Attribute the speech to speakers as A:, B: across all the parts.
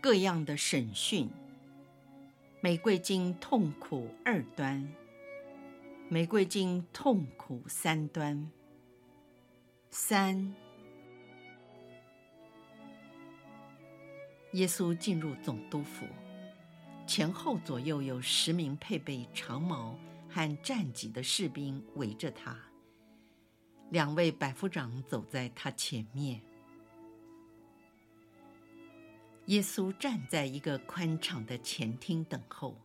A: 各样的审讯，玫瑰经痛苦二端，玫瑰经痛苦三端。三，耶稣进入总督府，前后左右有十名配备长矛和战戟的士兵围着他，两位百夫长走在他前面。耶稣站在一个宽敞的前厅等候，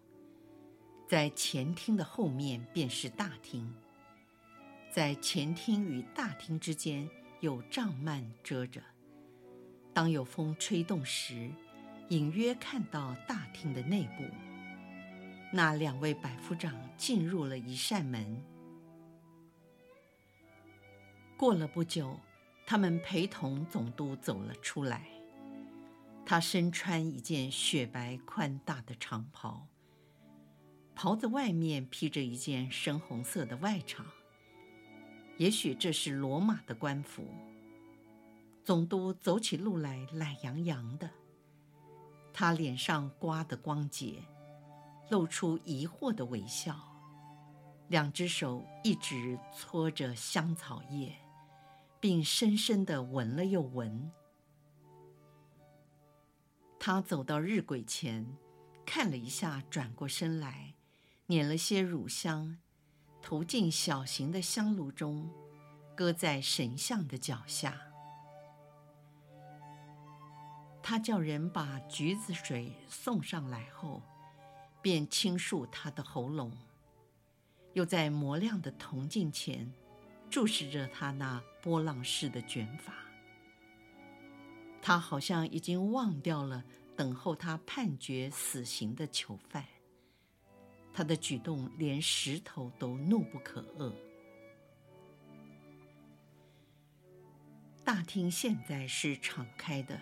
A: 在前厅的后面便是大厅，在前厅与大厅之间有帐幔遮着。当有风吹动时，隐约看到大厅的内部。那两位百夫长进入了一扇门。过了不久，他们陪同总督走了出来。他身穿一件雪白宽大的长袍，袍子外面披着一件深红色的外裳，也许这是罗马的官服。总督走起路来懒洋洋的，他脸上刮得光洁，露出疑惑的微笑，两只手一直搓着香草叶，并深深地闻了又闻。他走到日晷前，看了一下，转过身来，捻了些乳香，投进小型的香炉中，搁在神像的脚下。他叫人把橘子水送上来后，便倾漱他的喉咙，又在磨亮的铜镜前注视着他那波浪式的卷发。他好像已经忘掉了等候他判决死刑的囚犯。他的举动连石头都怒不可遏。大厅现在是敞开的，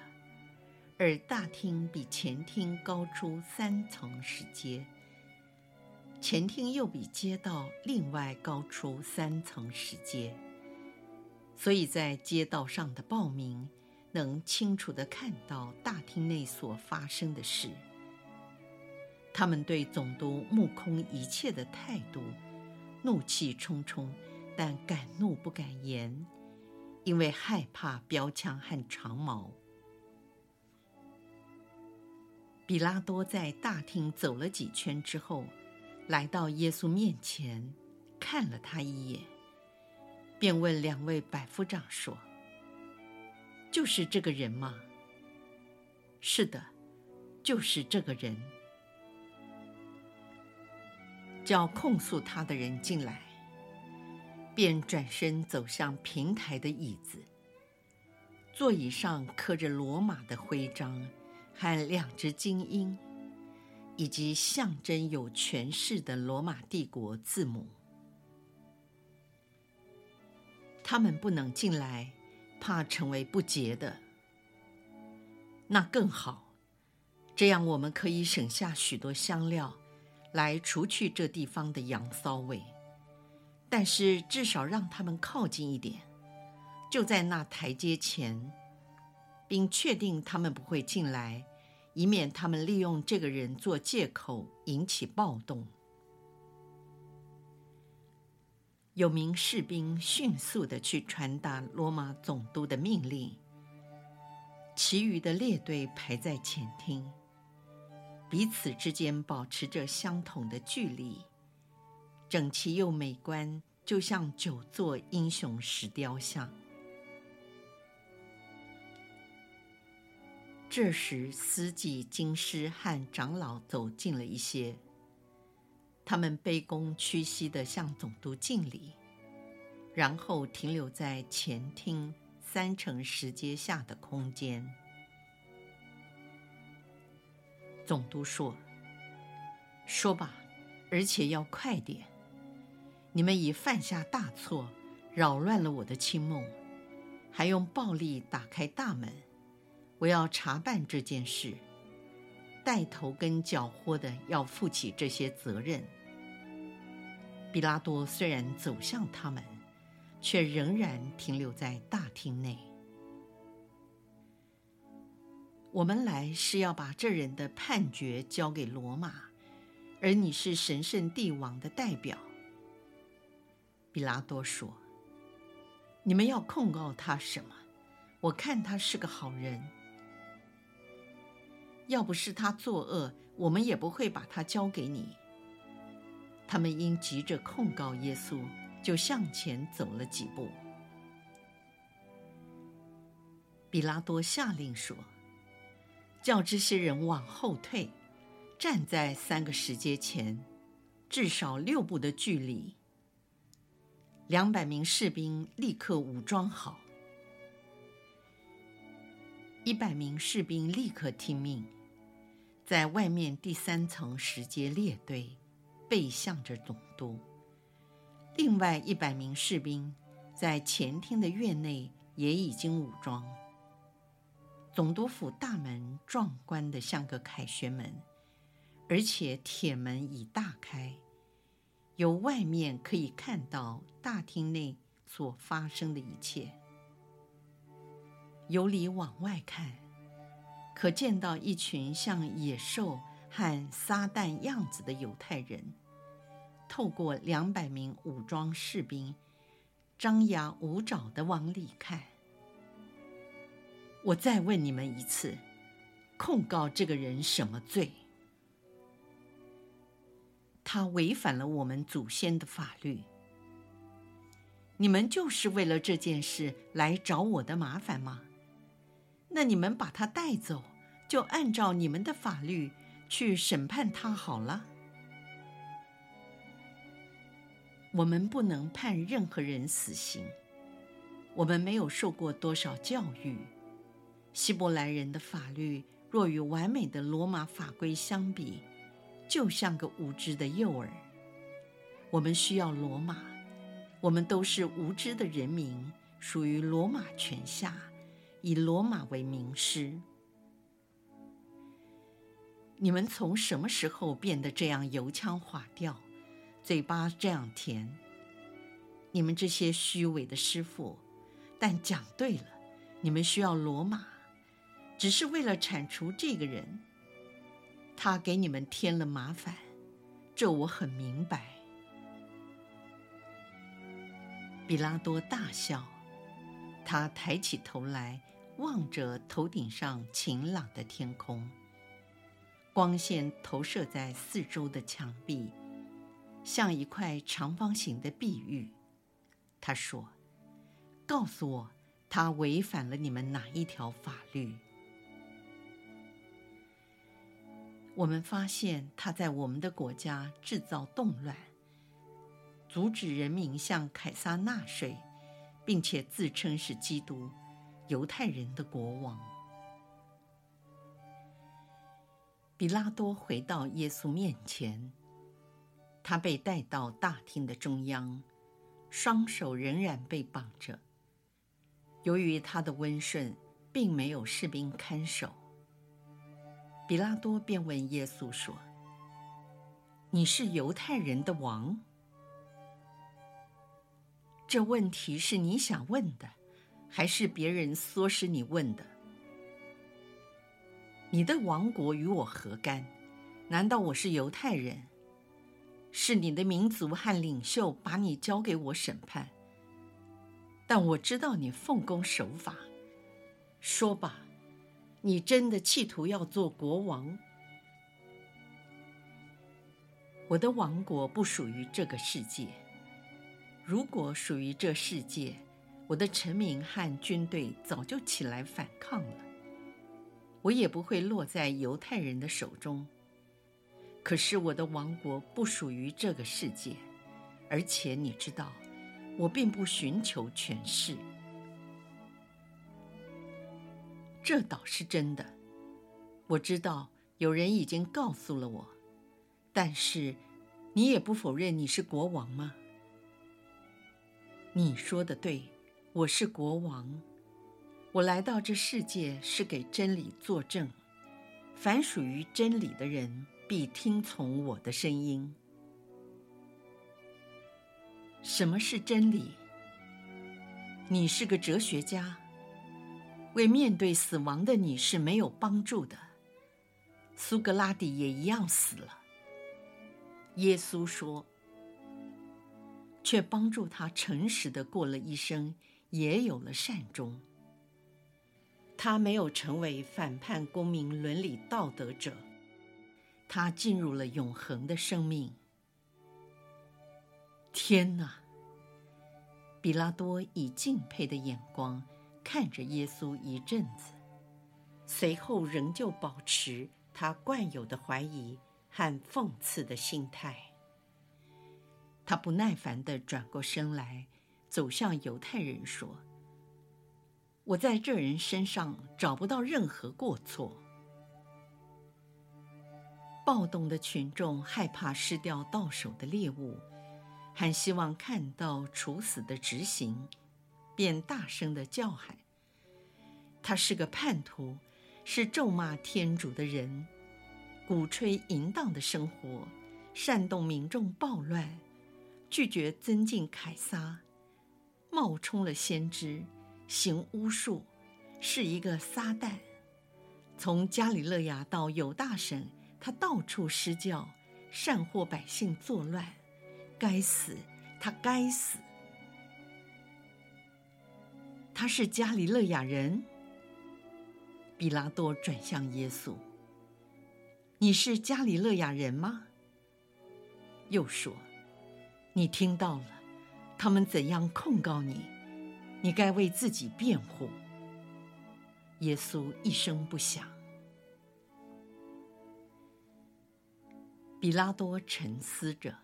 A: 而大厅比前厅高出三层石阶，前厅又比街道另外高出三层石阶，所以在街道上的报名。能清楚地看到大厅内所发生的事。他们对总督目空一切的态度，怒气冲冲，但敢怒不敢言，因为害怕标枪和长矛。彼拉多在大厅走了几圈之后，来到耶稣面前，看了他一眼，便问两位百夫长说。就是这个人吗？是的，就是这个人。叫控诉他的人进来，便转身走向平台的椅子，座椅上刻着罗马的徽章和两只金鹰，以及象征有权势的罗马帝国字母。他们不能进来。怕成为不洁的，那更好。这样我们可以省下许多香料，来除去这地方的羊骚味。但是至少让他们靠近一点，就在那台阶前，并确定他们不会进来，以免他们利用这个人做借口引起暴动。有名士兵迅速地去传达罗马总督的命令。其余的列队排在前厅，彼此之间保持着相同的距离，整齐又美观，就像九座英雄石雕像。这时，司祭、经师和长老走近了一些。他们卑躬屈膝地向总督敬礼，然后停留在前厅三层石阶下的空间。总督说：“说吧，而且要快点。你们已犯下大错，扰乱了我的清梦，还用暴力打开大门。我要查办这件事，带头跟搅和的要负起这些责任。”比拉多虽然走向他们，却仍然停留在大厅内。我们来是要把这人的判决交给罗马，而你是神圣帝王的代表。比拉多说：“你们要控告他什么？我看他是个好人。要不是他作恶，我们也不会把他交给你。”他们因急着控告耶稣，就向前走了几步。比拉多下令说：“叫这些人往后退，站在三个石阶前，至少六步的距离。两百名士兵立刻武装好，一百名士兵立刻听命，在外面第三层石阶列队。”背向着总督，另外一百名士兵在前厅的院内也已经武装。总督府大门壮观的像个凯旋门，而且铁门已大开，由外面可以看到大厅内所发生的一切。由里往外看，可见到一群像野兽和撒旦样子的犹太人。透过两百名武装士兵，张牙舞爪地往里看。我再问你们一次，控告这个人什么罪？他违反了我们祖先的法律。你们就是为了这件事来找我的麻烦吗？那你们把他带走，就按照你们的法律去审判他好了。我们不能判任何人死刑。我们没有受过多少教育，希伯来人的法律若与完美的罗马法规相比，就像个无知的幼儿。我们需要罗马，我们都是无知的人民，属于罗马权下，以罗马为名师。你们从什么时候变得这样油腔滑调？嘴巴这样甜，你们这些虚伪的师傅，但讲对了，你们需要罗马，只是为了铲除这个人，他给你们添了麻烦，这我很明白。比拉多大笑，他抬起头来，望着头顶上晴朗的天空，光线投射在四周的墙壁。像一块长方形的碧玉，他说：“告诉我，他违反了你们哪一条法律？”我们发现他在我们的国家制造动乱，阻止人民向凯撒纳税，并且自称是基督、犹太人的国王。比拉多回到耶稣面前。他被带到大厅的中央，双手仍然被绑着。由于他的温顺，并没有士兵看守。比拉多便问耶稣说：“你是犹太人的王？”这问题是你想问的，还是别人唆使你问的？你的王国与我何干？难道我是犹太人？是你的民族和领袖把你交给我审判，但我知道你奉公守法。说吧，你真的企图要做国王？我的王国不属于这个世界。如果属于这世界，我的臣民和军队早就起来反抗了，我也不会落在犹太人的手中。可是我的王国不属于这个世界，而且你知道，我并不寻求权势。这倒是真的。我知道有人已经告诉了我，但是你也不否认你是国王吗？你说的对，我是国王。我来到这世界是给真理作证。凡属于真理的人，必听从我的声音。什么是真理？你是个哲学家，为面对死亡的你是没有帮助的。苏格拉底也一样死了。耶稣说，却帮助他诚实的过了一生，也有了善终。他没有成为反叛公民伦理道德者，他进入了永恒的生命。天哪！比拉多以敬佩的眼光看着耶稣一阵子，随后仍旧保持他惯有的怀疑和讽刺的心态。他不耐烦地转过身来，走向犹太人说。我在这人身上找不到任何过错。暴动的群众害怕失掉到手的猎物，还希望看到处死的执行，便大声地叫喊：“他是个叛徒，是咒骂天主的人，鼓吹淫荡的生活，煽动民众暴乱，拒绝尊敬凯撒，冒充了先知。”行巫术，是一个撒旦。从加里勒亚到犹大省，他到处施教，煽惑百姓作乱。该死，他该死。他是加里勒亚人。比拉多转向耶稣：“你是加里勒亚人吗？”又说：“你听到了，他们怎样控告你？”你该为自己辩护。耶稣一声不响。比拉多沉思着，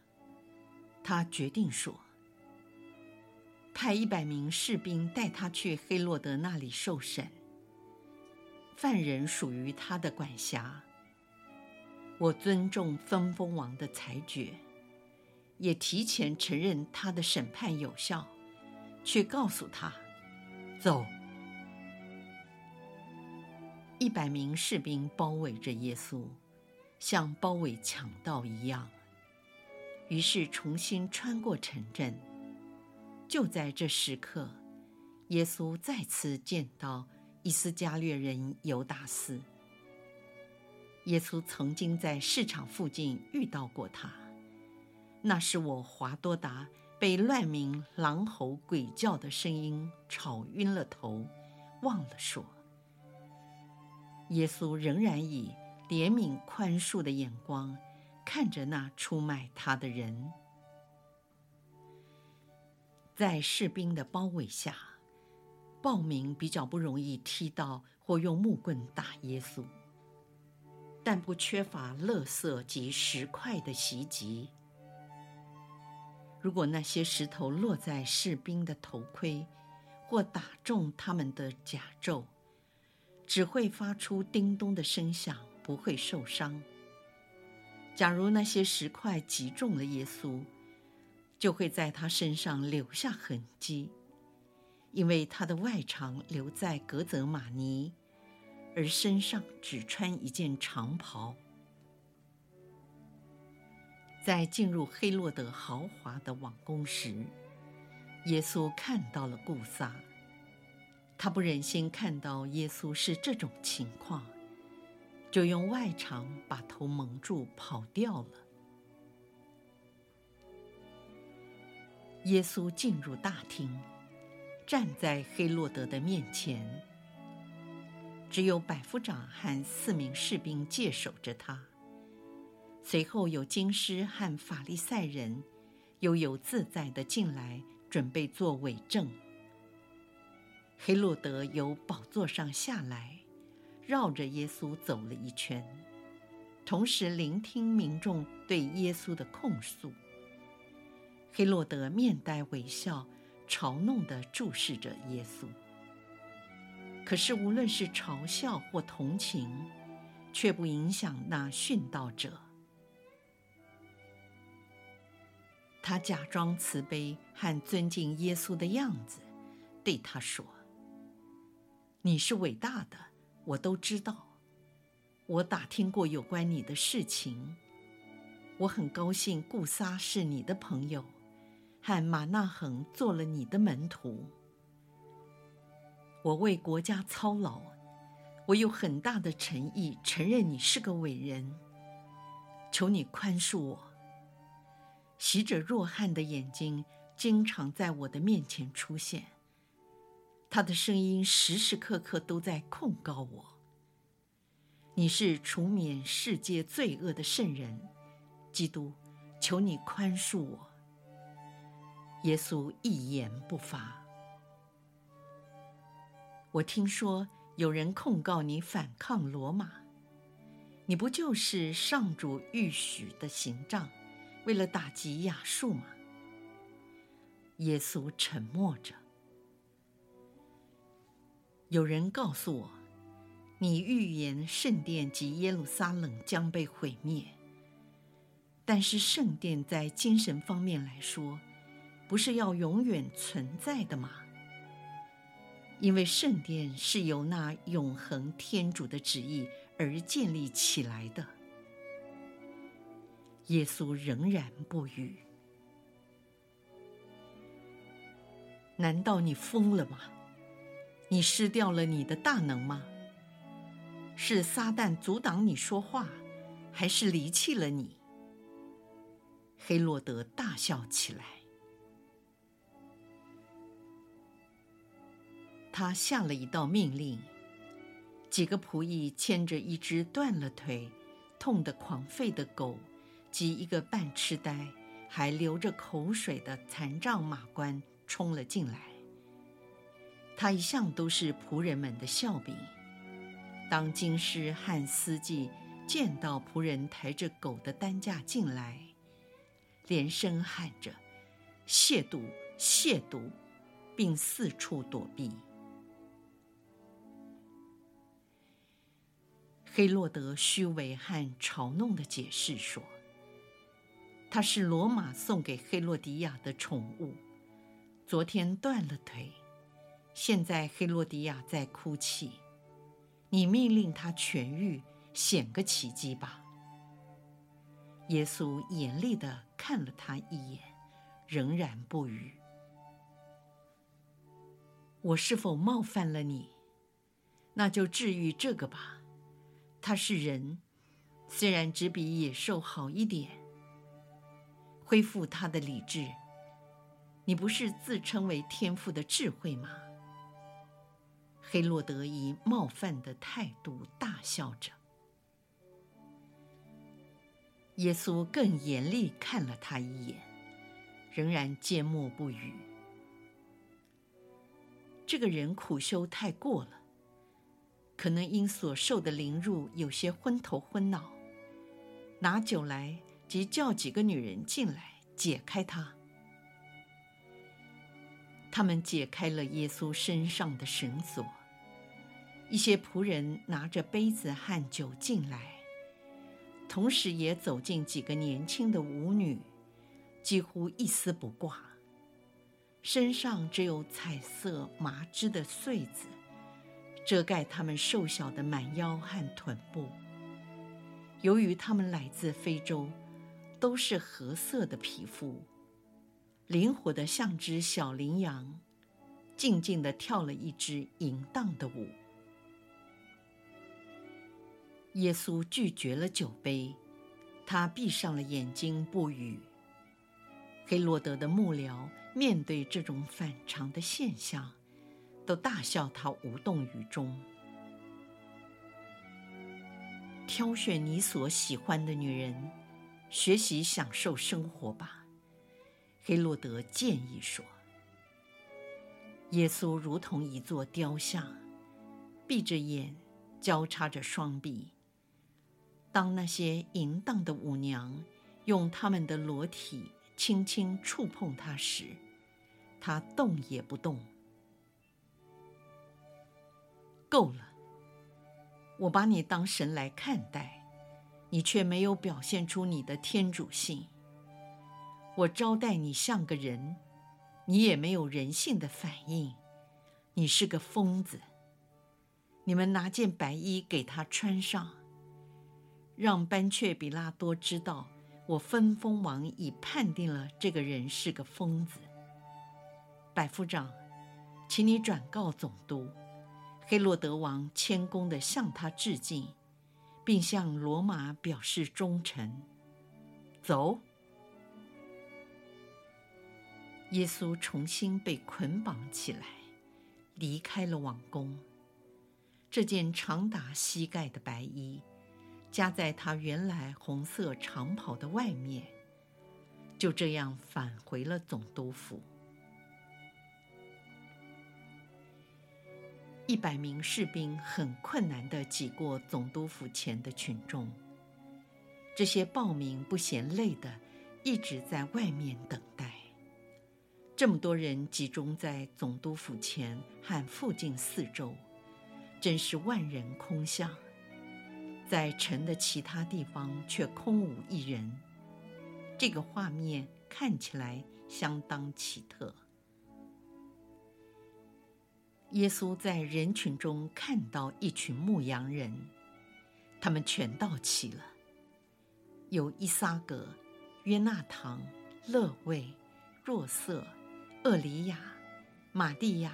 A: 他决定说：“派一百名士兵带他去黑洛德那里受审。犯人属于他的管辖。我尊重分封王的裁决，也提前承认他的审判有效。”去告诉他，走。一百名士兵包围着耶稣，像包围强盗一样。于是重新穿过城镇。就在这时刻，耶稣再次见到伊斯加略人犹达斯。耶稣曾经在市场附近遇到过他，那是我华多达。被乱鸣狼吼鬼叫的声音吵晕了头，忘了说。耶稣仍然以怜悯宽恕的眼光看着那出卖他的人。在士兵的包围下，暴民比较不容易踢到或用木棍打耶稣，但不缺乏垃圾及石块的袭击。如果那些石头落在士兵的头盔，或打中他们的甲胄，只会发出叮咚的声响，不会受伤。假如那些石块击中了耶稣，就会在他身上留下痕迹，因为他的外裳留在格泽玛尼，而身上只穿一件长袍。在进入黑洛德豪华的王宫时，耶稣看到了顾撒。他不忍心看到耶稣是这种情况，就用外裳把头蒙住跑掉了。耶稣进入大厅，站在黑洛德的面前，只有百夫长和四名士兵戒守着他。随后有经师和法利赛人，悠游自在地进来，准备作伪证。黑落德由宝座上下来，绕着耶稣走了一圈，同时聆听民众对耶稣的控诉。黑落德面带微笑，嘲弄地注视着耶稣。可是无论是嘲笑或同情，却不影响那殉道者。他假装慈悲和尊敬耶稣的样子，对他说：“你是伟大的，我都知道。我打听过有关你的事情。我很高兴顾撒是你的朋友，和马纳恒做了你的门徒。我为国家操劳，我有很大的诚意，承认你是个伟人。求你宽恕我。”洗者若翰的眼睛经常在我的面前出现，他的声音时时刻刻都在控告我。你是除免世界罪恶的圣人，基督，求你宽恕我。耶稣一言不发。我听说有人控告你反抗罗马，你不就是上主预许的行杖？为了打击亚述吗？耶稣沉默着。有人告诉我，你预言圣殿及耶路撒冷将被毁灭。但是圣殿在精神方面来说，不是要永远存在的吗？因为圣殿是由那永恒天主的旨意而建立起来的。耶稣仍然不语。难道你疯了吗？你失掉了你的大能吗？是撒旦阻挡你说话，还是离弃了你？黑洛德大笑起来。他下了一道命令：几个仆役牵着一只断了腿、痛得狂吠的狗。及一个半痴呆、还流着口水的残障马官冲了进来。他一向都是仆人们的笑柄。当京师和司祭见到仆人抬着狗的担架进来，连声喊着“亵渎，亵渎”，并四处躲避。黑洛德虚伪和嘲弄的解释说。他是罗马送给黑洛迪亚的宠物，昨天断了腿，现在黑洛迪亚在哭泣。你命令他痊愈，显个奇迹吧。耶稣严厉地看了他一眼，仍然不语。我是否冒犯了你？那就治愈这个吧。他是人，虽然只比野兽好一点。恢复他的理智。你不是自称为天赋的智慧吗？黑洛德以冒犯的态度大笑着。耶稣更严厉看了他一眼，仍然缄默不语。这个人苦修太过了，可能因所受的凌辱有些昏头昏脑。拿酒来。即叫几个女人进来解开他。他们解开了耶稣身上的绳索。一些仆人拿着杯子和酒进来，同时也走进几个年轻的舞女，几乎一丝不挂，身上只有彩色麻织的穗子遮盖他们瘦小的满腰和臀部。由于他们来自非洲。都是褐色的皮肤，灵活的像只小羚羊，静静地跳了一支淫荡的舞。耶稣拒绝了酒杯，他闭上了眼睛不语。黑洛德的幕僚面对这种反常的现象，都大笑他无动于衷。挑选你所喜欢的女人。学习享受生活吧，黑洛德建议说。耶稣如同一座雕像，闭着眼，交叉着双臂。当那些淫荡的舞娘用他们的裸体轻轻触碰他时，他动也不动。够了，我把你当神来看待，你却没有表现出你的天主性。我招待你像个人，你也没有人性的反应，你是个疯子。你们拿件白衣给他穿上，让班雀比拉多知道，我分封王已判定了这个人是个疯子。百夫长，请你转告总督，黑洛德王谦恭地向他致敬，并向罗马表示忠诚。走。耶稣重新被捆绑起来，离开了王宫。这件长达膝盖的白衣，夹在他原来红色长袍的外面，就这样返回了总督府。一百名士兵很困难地挤过总督府前的群众。这些暴民不嫌累的，一直在外面等待。这么多人集中在总督府前和附近四周。真是万人空巷，在城的其他地方却空无一人。这个画面看起来相当奇特。耶稣在人群中看到一群牧羊人，他们全到齐了，有伊撒格、约纳堂、勒位、若瑟、厄里亚、玛蒂亚、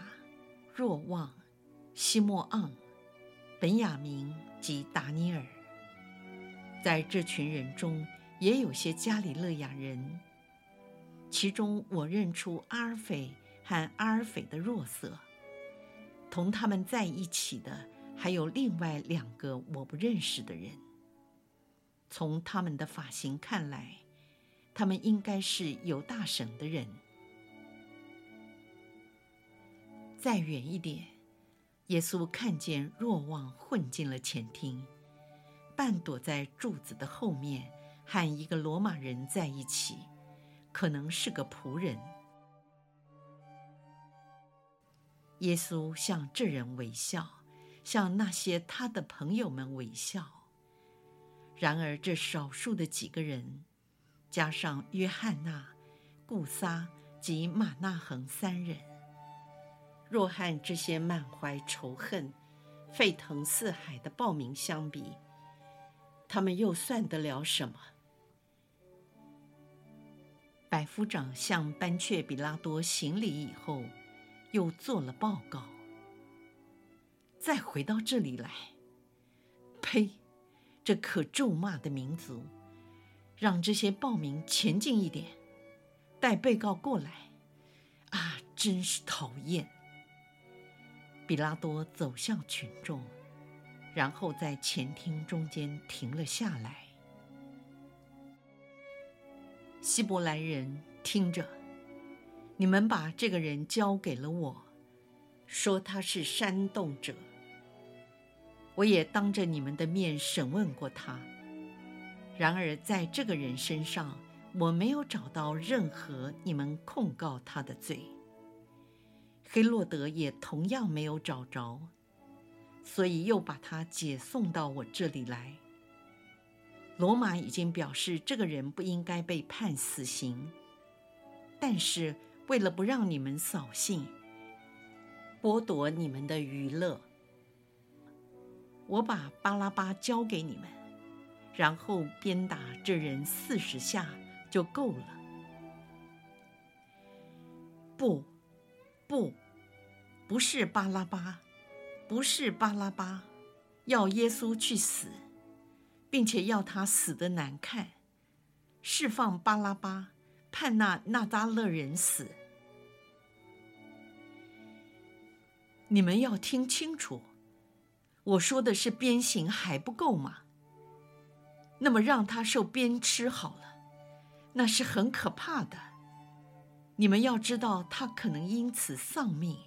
A: 若望。西莫盎、本雅明及达尼尔，在这群人中也有些加里勒亚人。其中我认出阿尔斐和阿尔斐的若瑟，同他们在一起的还有另外两个我不认识的人。从他们的发型看来，他们应该是有大省的人。再远一点。耶稣看见若望混进了前厅，半躲在柱子的后面，和一个罗马人在一起，可能是个仆人。耶稣向这人微笑，向那些他的朋友们微笑。然而，这少数的几个人，加上约翰纳、顾撒及马纳恒三人。若和这些满怀仇恨、沸腾四海的暴民相比，他们又算得了什么？百夫长向班雀比拉多行礼以后，又做了报告。再回到这里来，呸！这可咒骂的民族，让这些暴民前进一点，带被告过来。啊，真是讨厌！比拉多走向群众，然后在前厅中间停了下来。希伯来人，听着，你们把这个人交给了我，说他是煽动者。我也当着你们的面审问过他，然而在这个人身上，我没有找到任何你们控告他的罪。黑洛德也同样没有找着，所以又把他解送到我这里来。罗马已经表示这个人不应该被判死刑，但是为了不让你们扫兴，剥夺你们的娱乐，我把巴拉巴交给你们，然后鞭打这人四十下就够了。不，不。不是巴拉巴，不是巴拉巴，要耶稣去死，并且要他死的难看。释放巴拉巴，判那纳达勒人死。你们要听清楚，我说的是鞭刑还不够吗？那么让他受鞭笞好了，那是很可怕的。你们要知道，他可能因此丧命。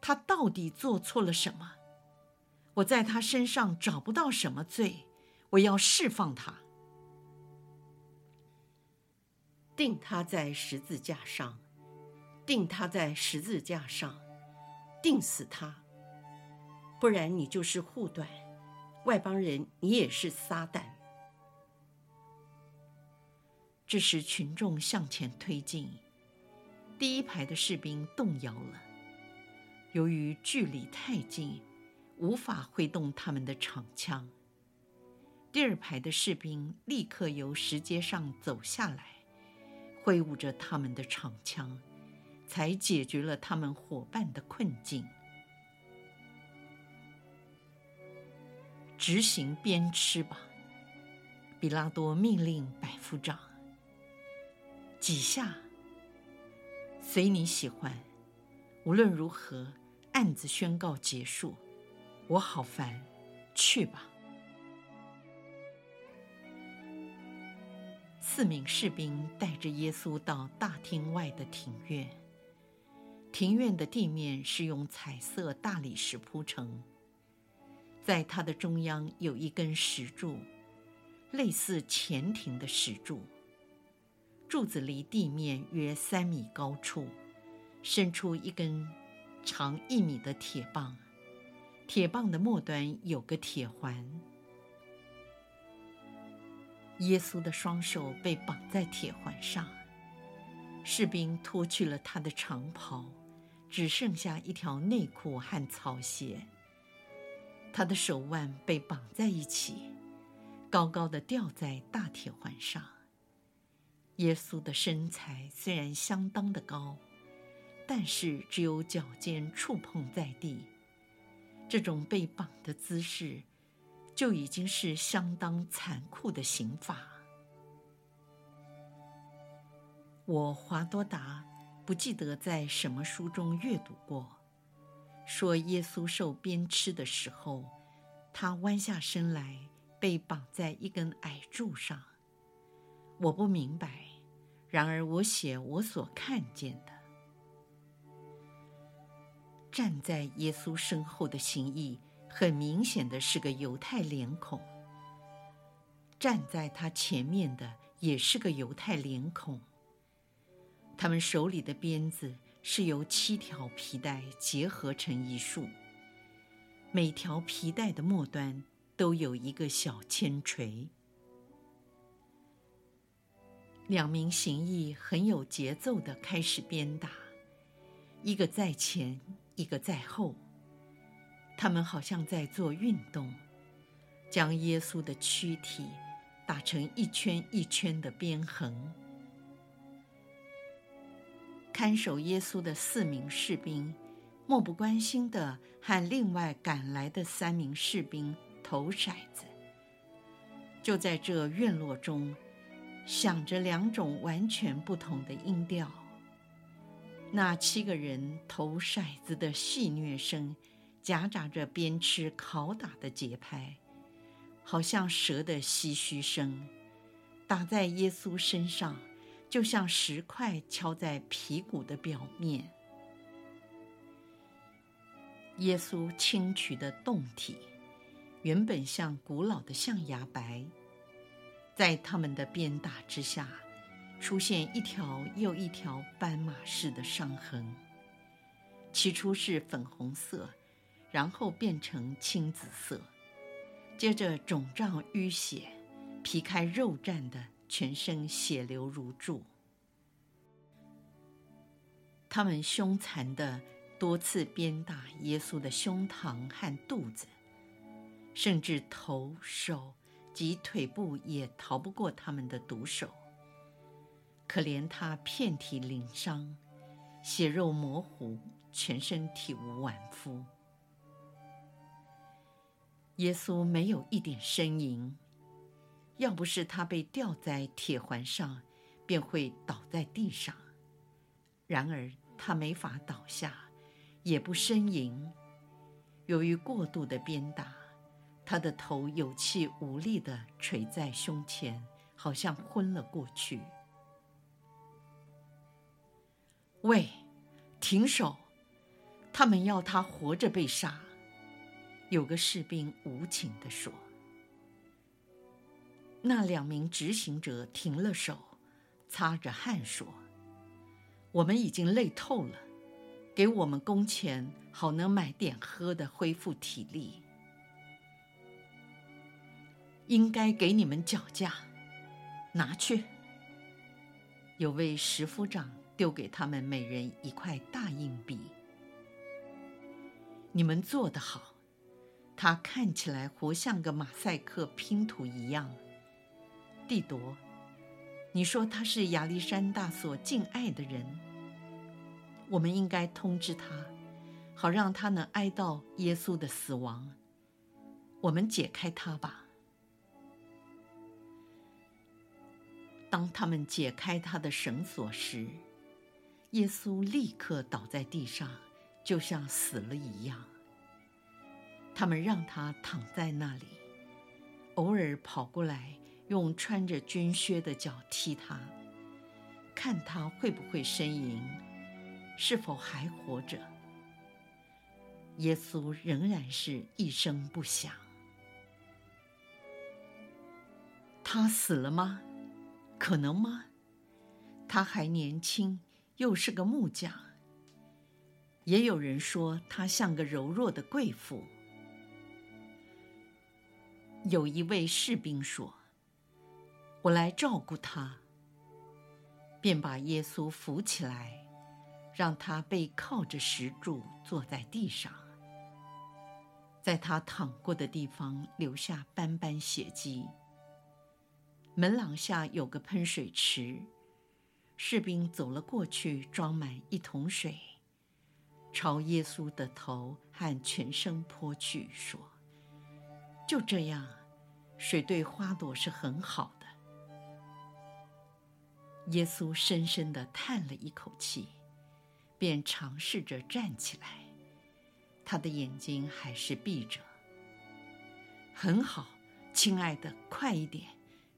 A: 他到底做错了什么？我在他身上找不到什么罪，我要释放他，钉他在十字架上，钉他在十字架上，钉死他。不然你就是护短，外邦人，你也是撒旦。”这时，群众向前推进，第一排的士兵动摇了。由于距离太近，无法挥动他们的长枪。第二排的士兵立刻由石阶上走下来，挥舞着他们的长枪，才解决了他们伙伴的困境。执行鞭笞吧！彼拉多命令百夫长。几下，随你喜欢。无论如何，案子宣告结束。我好烦，去吧。四名士兵带着耶稣到大厅外的庭院。庭院的地面是用彩色大理石铺成。在它的中央有一根石柱，类似前庭的石柱。柱子离地面约三米高处，伸出一根长一米的铁棒，铁棒的末端有个铁环。耶稣的双手被绑在铁环上，士兵脱去了他的长袍，只剩下一条内裤和草鞋。他的手腕被绑在一起，高高的吊在大铁环上。耶稣的身材虽然相当的高，但是只有脚尖触碰在地。这种被绑的姿势，就已经是相当残酷的刑罚。我华多达不记得在什么书中阅读过。说耶稣受鞭笞的时候，他弯下身来，被绑在一根矮柱上。我不明白，然而我写我所看见的。站在耶稣身后的行役，很明显的是个犹太脸孔。站在他前面的也是个犹太脸孔。他们手里的鞭子。是由七条皮带结合成一束，每条皮带的末端都有一个小铅锤。两名行役很有节奏地开始鞭打，一个在前，一个在后，他们好像在做运动，将耶稣的躯体打成一圈一圈的边横。看守耶稣的四名士兵，漠不关心地和另外赶来的三名士兵投骰子。就在这院落中，响着两种完全不同的音调。那七个人投骰子的戏谑声，夹杂着鞭笞拷打的节拍，好像蛇的唏嘘声，打在耶稣身上。就像石块敲在皮骨的表面。耶稣轻矗的胴体，原本像古老的象牙白，在他们的鞭打之下，出现一条又一条斑马似的伤痕。起初是粉红色，然后变成青紫色，接着肿胀淤血，皮开肉绽的。全身血流如注，他们凶残地多次鞭打耶稣的胸膛和肚子，甚至头、手及腿部也逃不过他们的毒手。可怜他遍体鳞伤，血肉模糊，全身体无完肤。耶稣没有一点呻吟。要不是他被吊在铁环上，便会倒在地上。然而他没法倒下，也不呻吟。由于过度的鞭打，他的头有气无力地垂在胸前，好像昏了过去。喂，停手！他们要他活着被杀。有个士兵无情地说。那两名执行者停了手，擦着汗说：“我们已经累透了，给我们工钱，好能买点喝的，恢复体力。”应该给你们脚架，拿去。有位十夫长丢给他们每人一块大硬币。你们做得好，他看起来活像个马赛克拼图一样。弟铎，你说他是亚历山大所敬爱的人，我们应该通知他，好让他能哀悼耶稣的死亡。我们解开他吧。当他们解开他的绳索时，耶稣立刻倒在地上，就像死了一样。他们让他躺在那里，偶尔跑过来，用穿着军靴的脚踢他，看他会不会呻吟，是否还活着。耶稣仍然是一声不响。他死了吗？可能吗？他还年轻，又是个木匠。也有人说他像个柔弱的贵妇。有一位士兵说：“我来照顾他。”便把耶稣扶起来，让他背靠着石柱坐在地上，在他躺过的地方留下斑斑血迹。门廊下有个喷水池，士兵走了过去，装满一桶水，朝耶稣的头和全身泼去，说：“就这样，水对花朵是很好的。”耶稣深深的叹了一口气，便尝试着站起来，他的眼睛还是闭着。很好，亲爱的，快一点。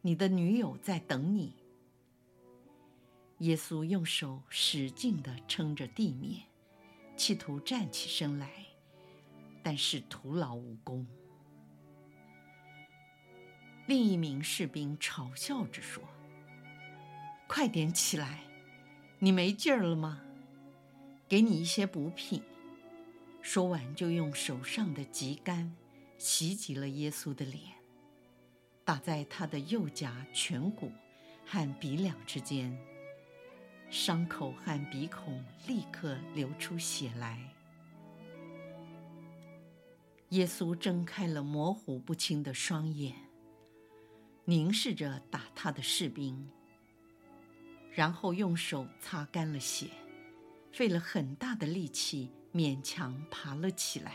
A: 你的女友在等你。耶稣用手使劲的撑着地面，企图站起身来，但是徒劳无功。另一名士兵嘲笑着说：“快点起来，你没劲儿了吗？给你一些补品。”说完，就用手上的笈杆袭击了耶稣的脸。打在他的右颊颧骨和鼻梁之间，伤口和鼻孔立刻流出血来。耶稣睁开了模糊不清的双眼，凝视着打他的士兵，然后用手擦干了血，费了很大的力气勉强爬了起来。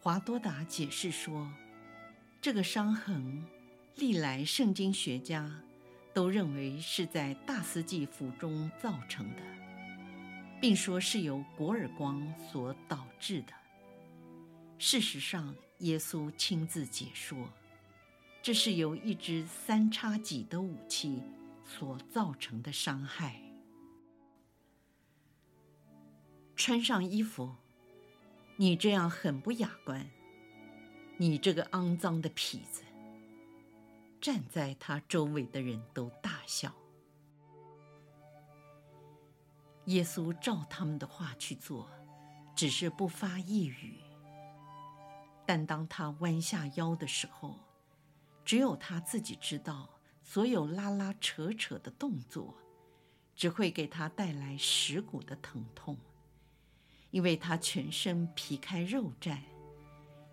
A: 华多达解释说。这个伤痕，历来圣经学家都认为是在大司祭府中造成的，并说是由裹耳光所导致的。事实上，耶稣亲自解说，这是由一支三叉戟的武器所造成的伤害。穿上衣服，你这样很不雅观。你这个肮脏的痞子！站在他周围的人都大笑。耶稣照他们的话去做，只是不发一语。但当他弯下腰的时候，只有他自己知道，所有拉拉扯扯的动作，只会给他带来蚀骨的疼痛，因为他全身皮开肉绽。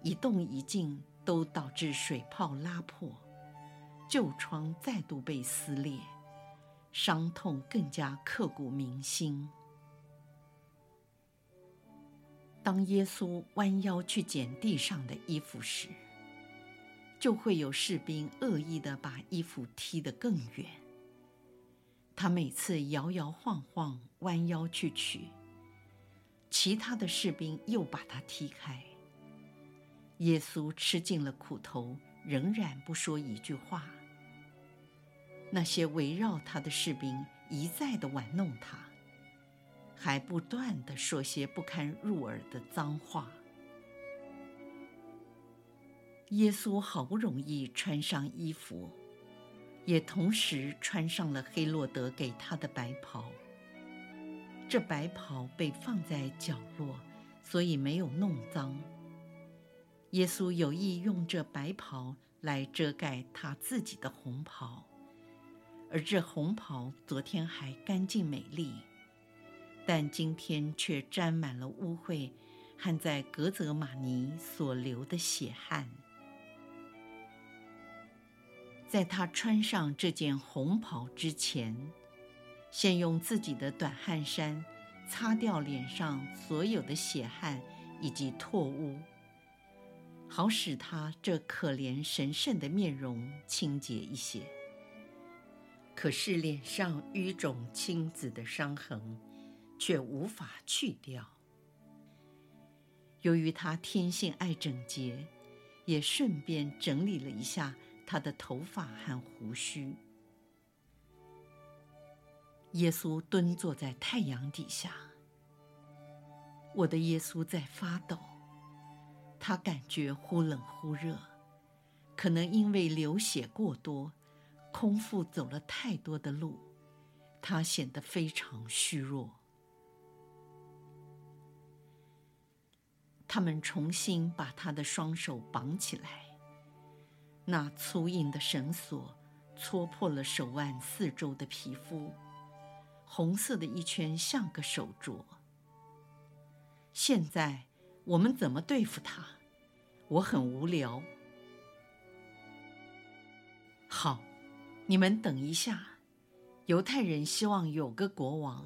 A: 一动一静都导致水泡拉破，旧疮再度被撕裂，伤痛更加刻骨铭心。当耶稣弯腰去捡地上的衣服时，就会有士兵恶意地把衣服踢得更远。他每次摇摇晃晃弯腰去取，其他的士兵又把他踢开。耶稣吃尽了苦头，仍然不说一句话。那些围绕他的士兵一再地玩弄他，还不断地说些不堪入耳的脏话。耶稣好不容易穿上衣服，也同时穿上了黑洛德给他的白袍。这白袍被放在角落，所以没有弄脏。耶稣有意用这白袍来遮盖他自己的红袍，而这红袍昨天还干净美丽，但今天却沾满了污秽和在格泽玛尼所流的血汗。在他穿上这件红袍之前，先用自己的短汗衫擦掉脸上所有的血汗以及唾污。好使他这可怜神圣的面容清洁一些。可是脸上瘀肿青紫的伤痕却无法去掉。由于他天性爱整洁，也顺便整理了一下他的头发和胡须。耶稣蹲坐在太阳底下，我的耶稣在发抖。他感觉忽冷忽热，可能因为流血过多，空腹走了太多的路，他显得非常虚弱。他们重新把他的双手绑起来，那粗硬的绳索戳破了手腕四周的皮肤，红色的一圈像个手镯。现在。我们怎么对付他？我很无聊。好，你们等一下。犹太人希望有个国王，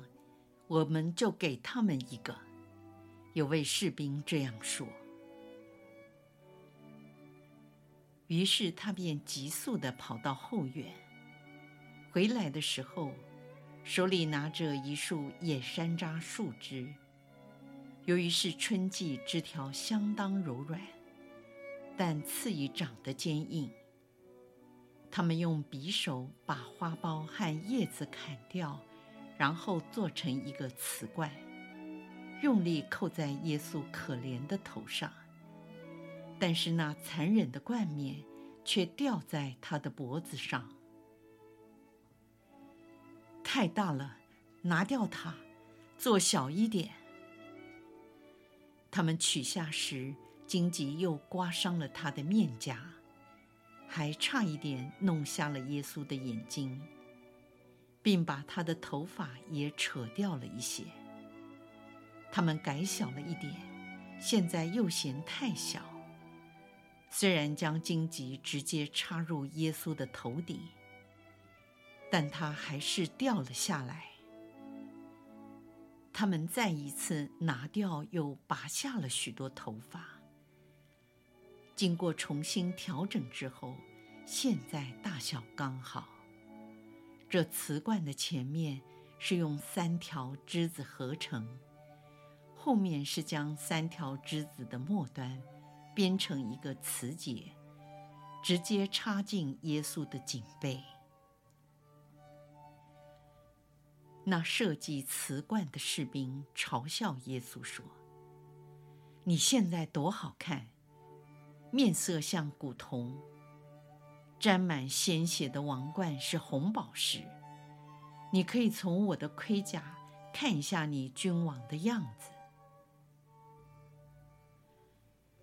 A: 我们就给他们一个。有位士兵这样说。于是他便急速地跑到后院。回来的时候，手里拿着一束野山楂树枝。由于是春季，枝条相当柔软，但刺已长得坚硬。他们用匕首把花苞和叶子砍掉，然后做成一个瓷罐，用力扣在耶稣可怜的头上。但是那残忍的冠冕却吊在他的脖子上。太大了，拿掉它，做小一点。他们取下时，荆棘又刮伤了他的面颊，还差一点弄瞎了耶稣的眼睛，并把他的头发也扯掉了一些。他们改小了一点，现在又嫌太小。虽然将荆棘直接插入耶稣的头顶，但他还是掉了下来。他们再一次拿掉又拔下了许多头发。经过重新调整之后，现在大小刚好。这瓷罐的前面是用三条枝子合成，后面是将三条枝子的末端编成一个瓷结，直接插进耶稣的颈背。那设计瓷冠的士兵嘲笑耶稣说：“你现在多好看，面色像古铜，沾满鲜血的王冠是红宝石。你可以从我的盔甲看一下你君王的样子。”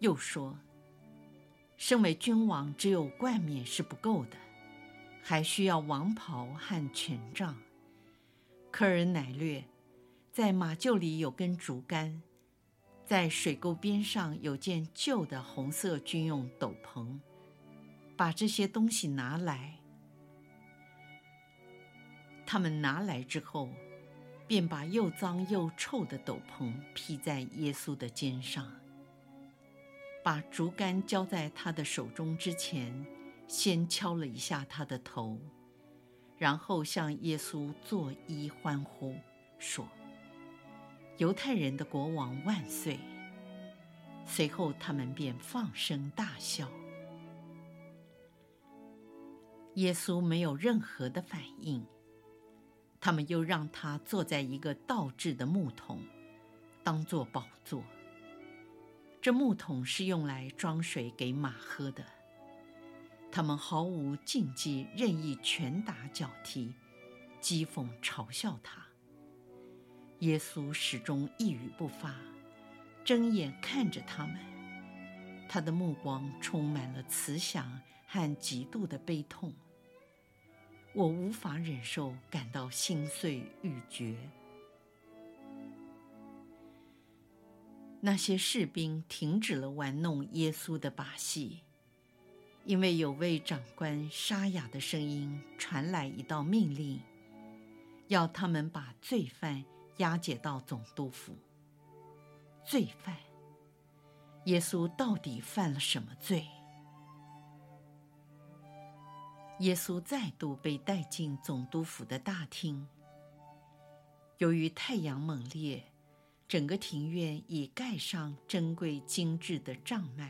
A: 又说：“身为君王，只有冠冕是不够的，还需要王袍和权杖。”科尔乃略，在马厩里有根竹竿，在水沟边上有件旧的红色军用斗篷，把这些东西拿来。他们拿来之后，便把又脏又臭的斗篷披在耶稣的肩上，把竹竿交在他的手中之前，先敲了一下他的头。然后向耶稣作揖欢呼，说：“犹太人的国王万岁！”随后他们便放声大笑。耶稣没有任何的反应。他们又让他坐在一个倒置的木桶，当作宝座。这木桶是用来装水给马喝的。他们毫无禁忌，任意拳打脚踢，讥讽嘲笑他。耶稣始终一语不发，睁眼看着他们。他的目光充满了慈祥和极度的悲痛。我无法忍受，感到心碎欲绝。那些士兵停止了玩弄耶稣的把戏，因为有位长官沙哑的声音传来一道命令，要他们把罪犯押解到总督府。罪犯，耶稣到底犯了什么罪？耶稣再度被带进总督府的大厅。由于太阳猛烈，整个庭院已盖上珍贵精致的帐幔。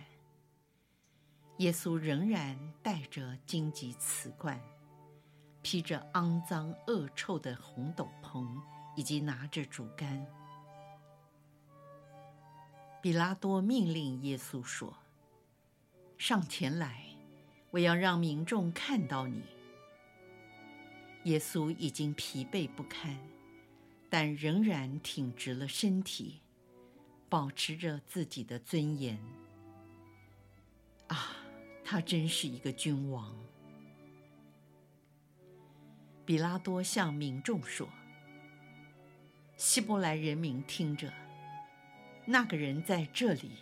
A: 耶稣仍然戴着荆棘瓷冠，披着肮脏恶臭的红斗篷，以及拿着竹竿。比拉多命令耶稣说：“上前来。”我要让民众看到你。耶稣已经疲惫不堪，但仍然挺直了身体，保持着自己的尊严。啊，他真是一个君王！比拉多向民众说：“希伯来人民听着，那个人在这里，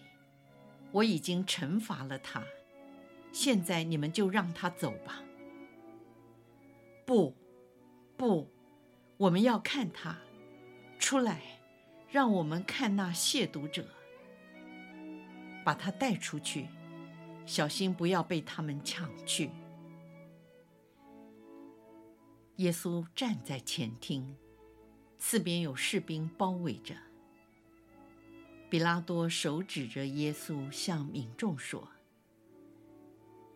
A: 我已经惩罚了他。”现在你们就让他走吧。不，不，我们要看他出来，让我们看那亵渎者。把他带出去，小心不要被他们抢去。耶稣站在前厅，四边有士兵包围着。比拉多手指着耶稣，向民众说。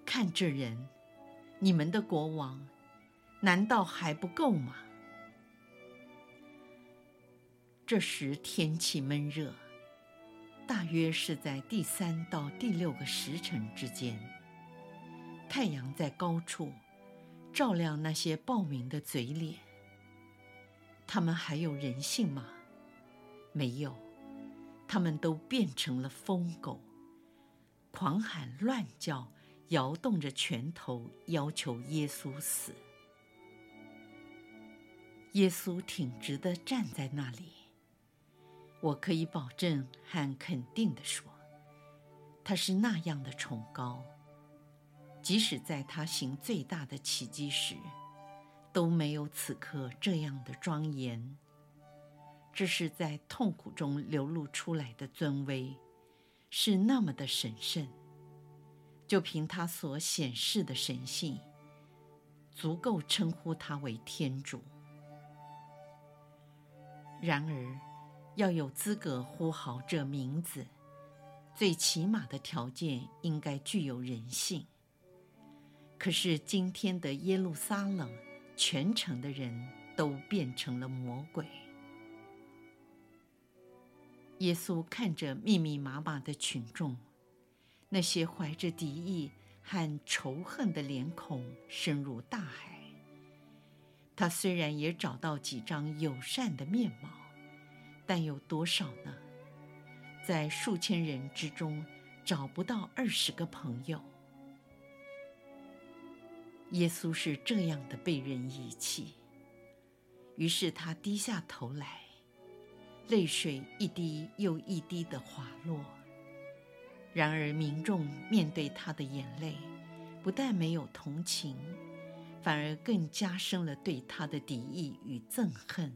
A: 看这人，你们的国王，难道还不够吗？这时天气闷热，大约是在第三到第六个时辰之间。太阳在高处照亮那些暴民的嘴脸。他们还有人性吗？没有，他们都变成了疯狗，狂喊乱叫。摇动着拳头，要求耶稣死。耶稣挺直地站在那里。我可以保证和肯定地说，他是那样的崇高，即使在他行最大的奇迹时，都没有此刻这样的庄严。这是在痛苦中流露出来的尊威，是那么的神圣。就凭他所显示的神性，足够称呼他为天主。然而，要有资格呼号这名字，最起码的条件应该具有人性。可是今天的耶路撒冷，全城的人都变成了魔鬼。耶稣看着密密麻麻的群众。那些怀着敌意和仇恨的脸孔深入大海。他虽然也找到几张友善的面貌，但有多少呢？在数千人之中找不到二十个朋友。耶稣是这样的被人遗弃，于是他低下头来，泪水一滴又一滴的滑落。然而，民众面对他的眼泪，不但没有同情，反而更加深了对他的敌意与憎恨。